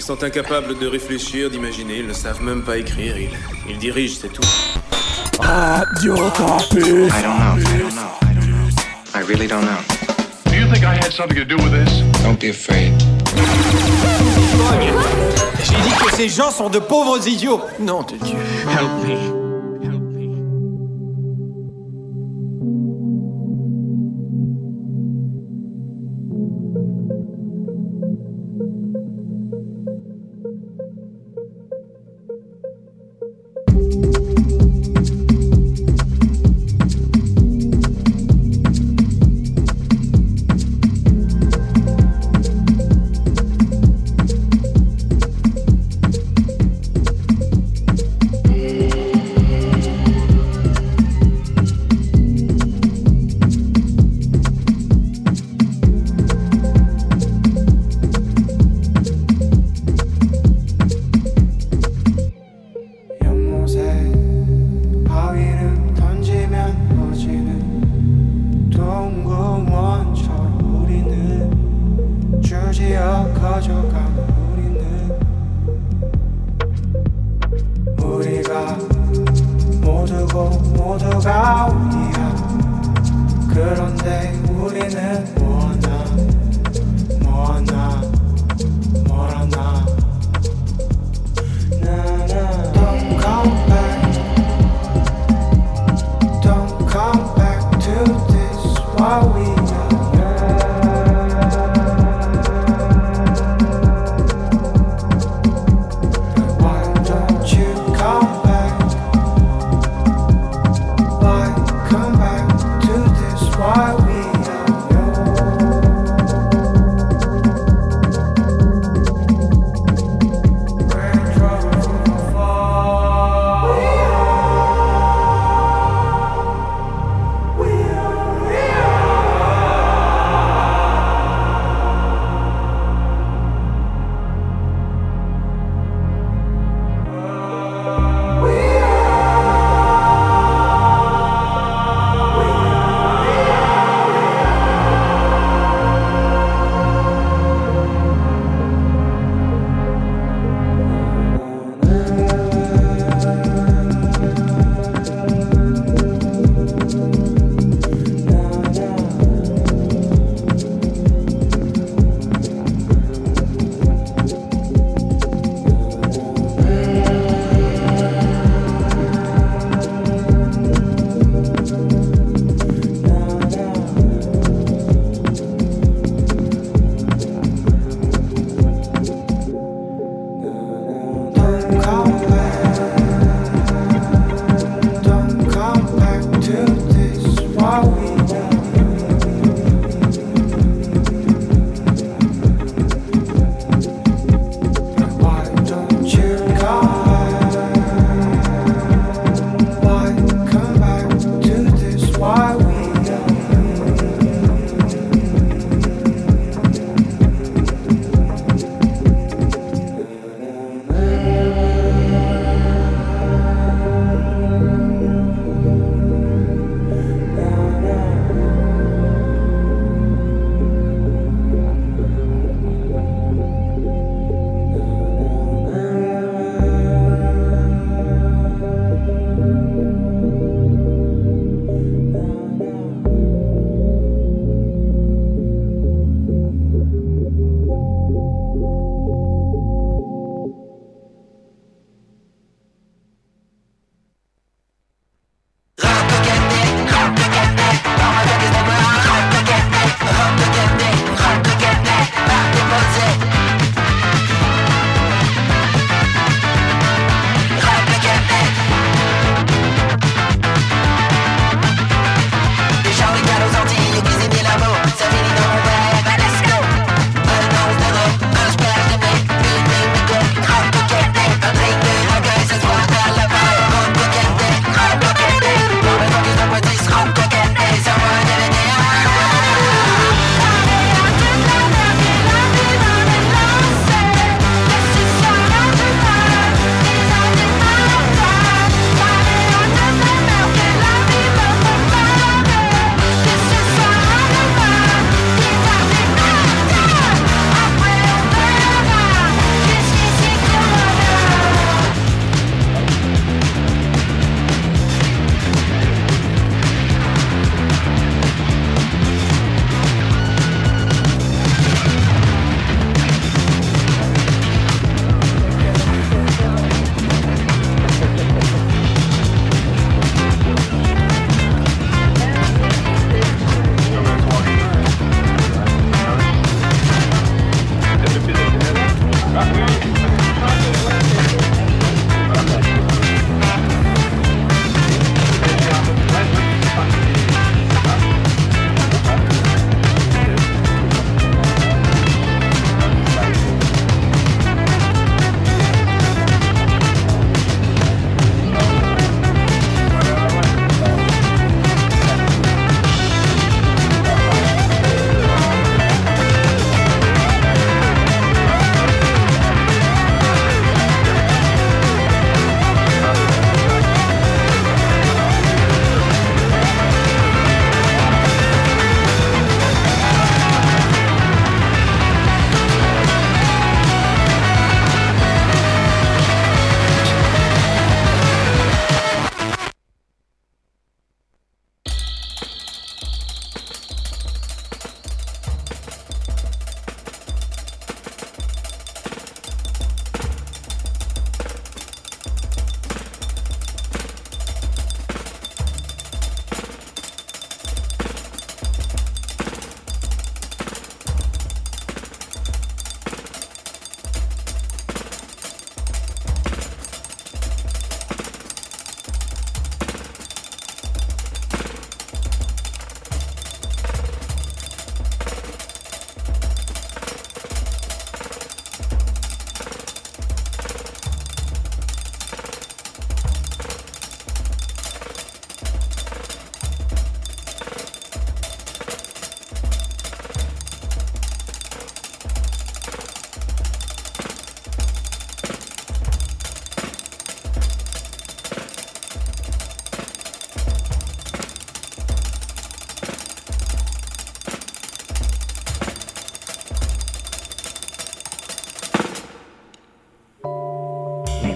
Ils sont incapables de réfléchir, d'imaginer, ils ne savent même pas écrire, ils, ils dirigent, c'est tout. Radio Campus. I don't know. I don't know. I don't know. I really don't know. Do you think I had something to do with this? Don't be afraid. J'ai dit que ces gens sont de pauvres idiots. Non de Dieu. Help me.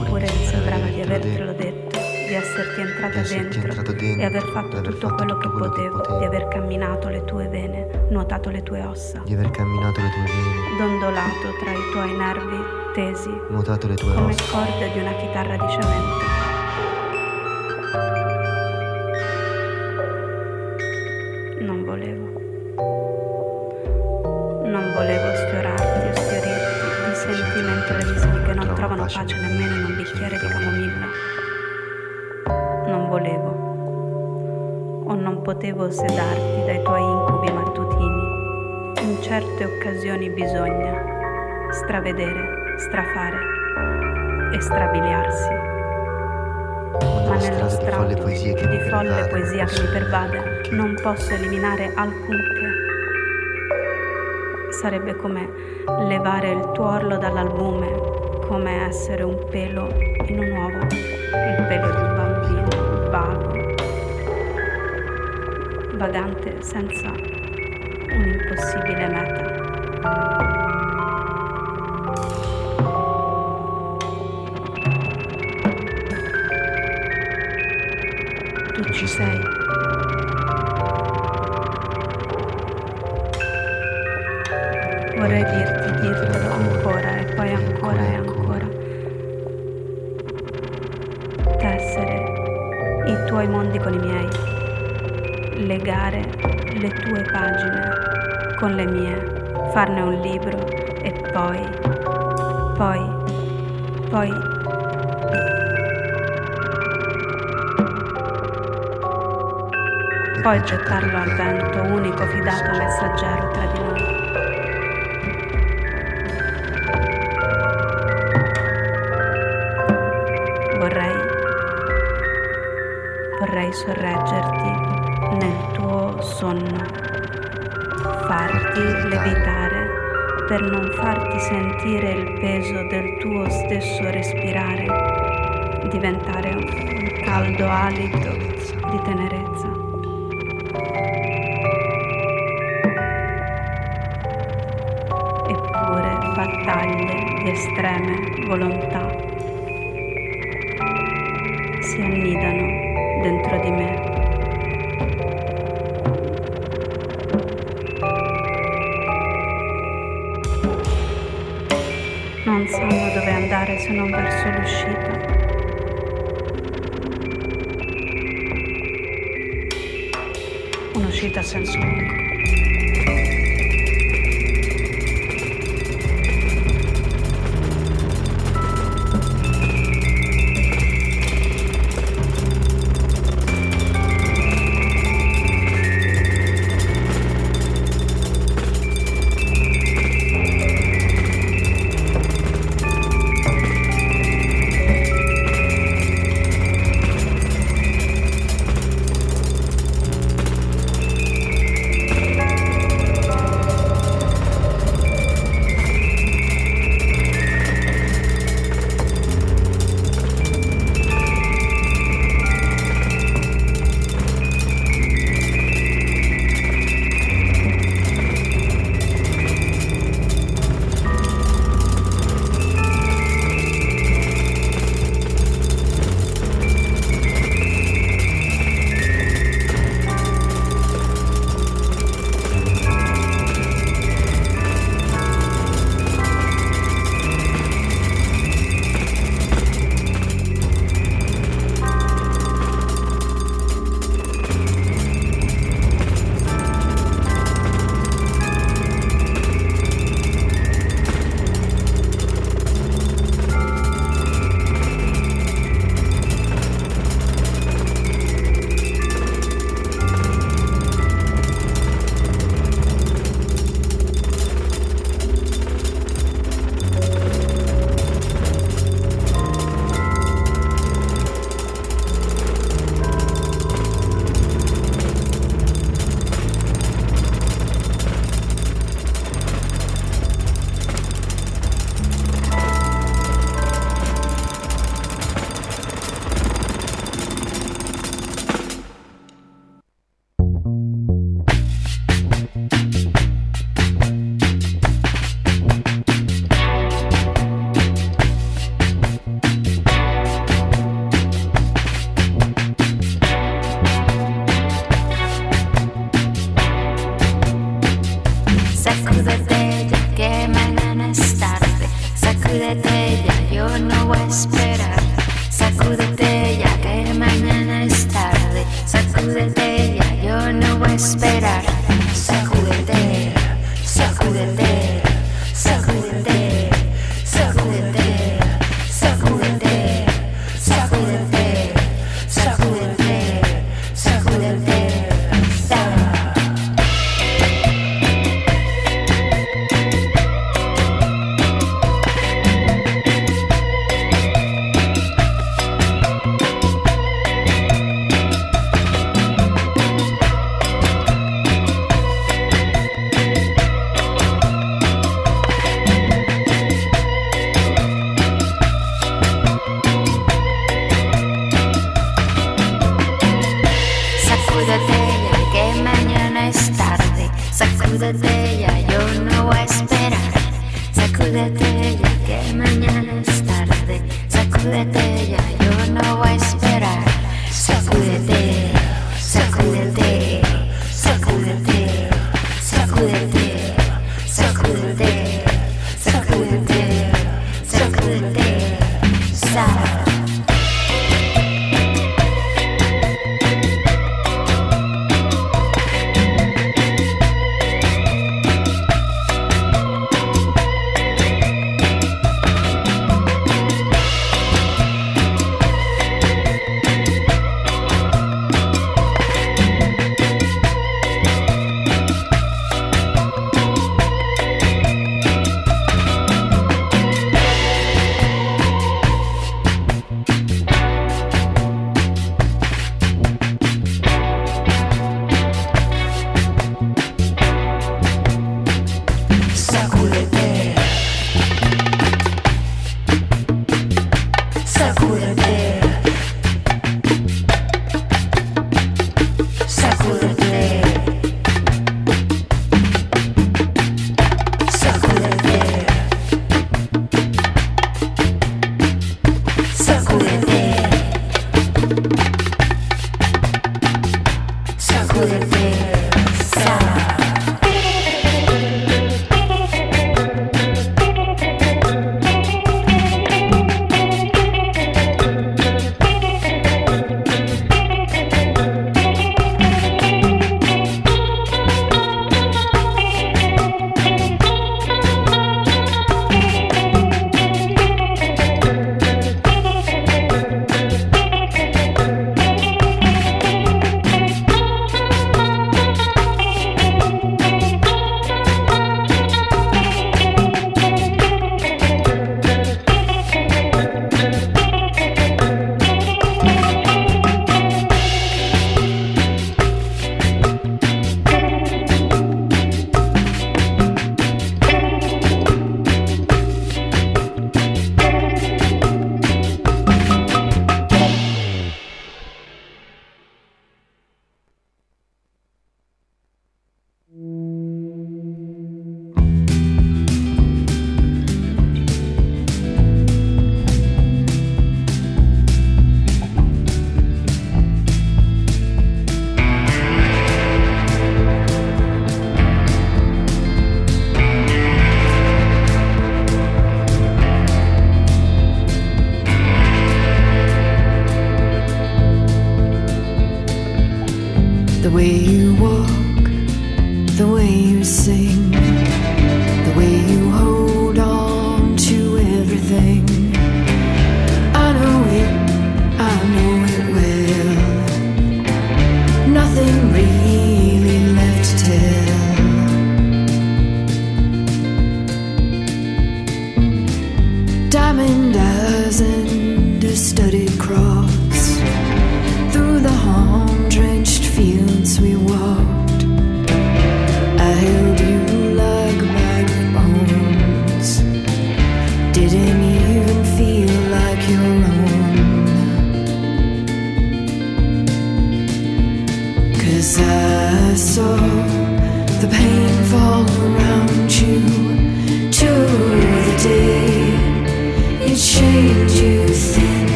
Eppure mi sembrava di avertelo detto, di esserti entrata dentro e aver fatto tutto quello che potevo, di aver camminato le tue vene, nuotato le tue ossa, di aver camminato le tue vene, dondolato tra i tuoi nervi tesi, nuotato le tue come ossa, corde di una chitarra di cemento. Non sedarti dai tuoi incubi mattutini. In certe occasioni bisogna stravedere, strafare e strabiliarsi ma nello strato di folle che mi poesia che mi pervade non posso eliminare alcunché. Sarebbe come levare il tuorlo dall'albume, come essere un pelo in un uovo, il pelo di vagante senza un'impossibile meta. Tu ci sei. Vorrei dirti, dirtelo ancora e poi ancora e ancora. Tessere i tuoi mondi con i miei. Legare le tue pagine con le mie. Farne un libro e poi, poi, poi poi gettarlo al vento, unico fidato messaggero tra di noi. Vorrei, vorrei sorreggerti nel tuo sonno, farti levitare per non farti sentire il peso del tuo stesso respirare, diventare un caldo alito di tenerezza. doesn't.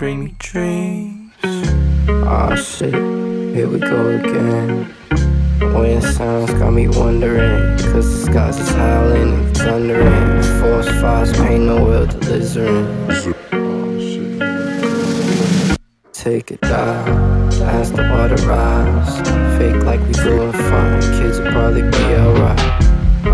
Bring me dreams. Ah shit, here we go again. Wind sounds got me wondering, cause the skies is howling and thundering. Force fires paint no will delivering. Take it down, as the water rise. Fake like we doing fine, kids will probably be alright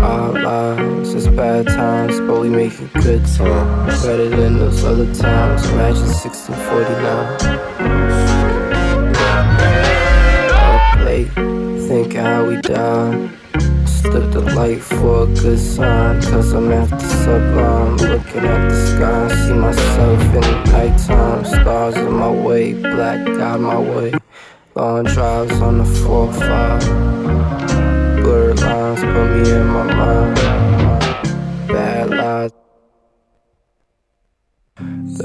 our lives. It's bad times, but we make it good times Better than those other times. Imagine 1649. Up late, thinking how we die. Slip the light for a good sign. Cause I'm after sublime. Looking at the sky, see myself in the nighttime. Stars in my way, black guy my way. Long drives on the 4 5 thoughts bullying my mind. Bad lies.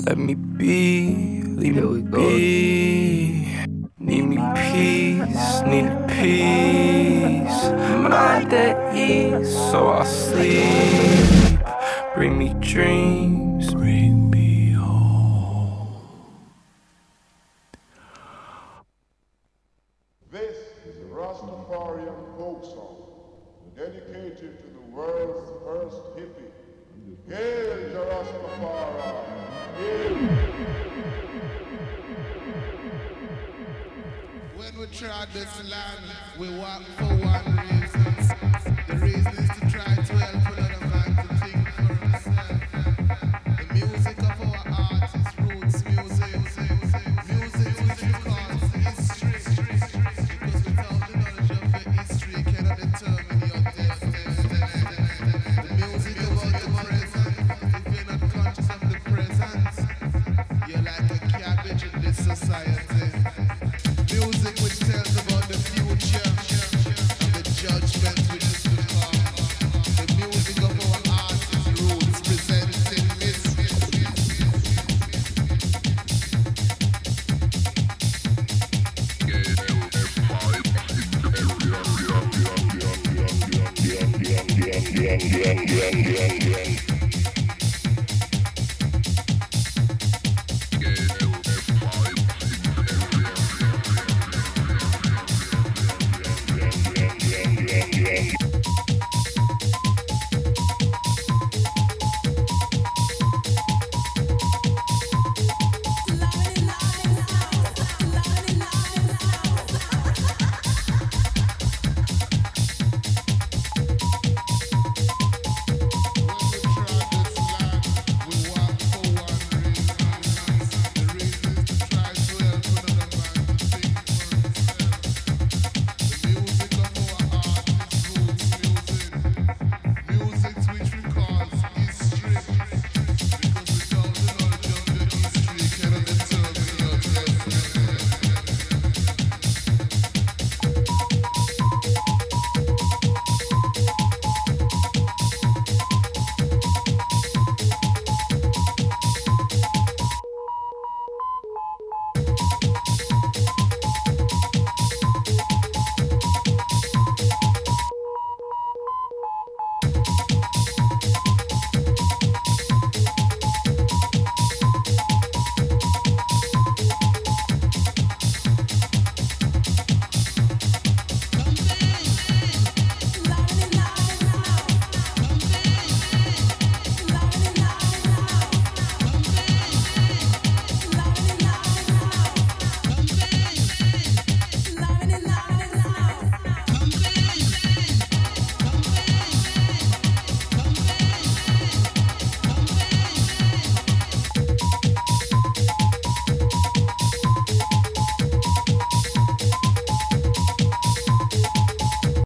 Let me be, leave me be. Need me peace, need peace. Mind at ease, so I sleep. Bring me dreams. When we trod this land, we walk for one reason. The reason is to try to help another man to think